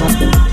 Yeah.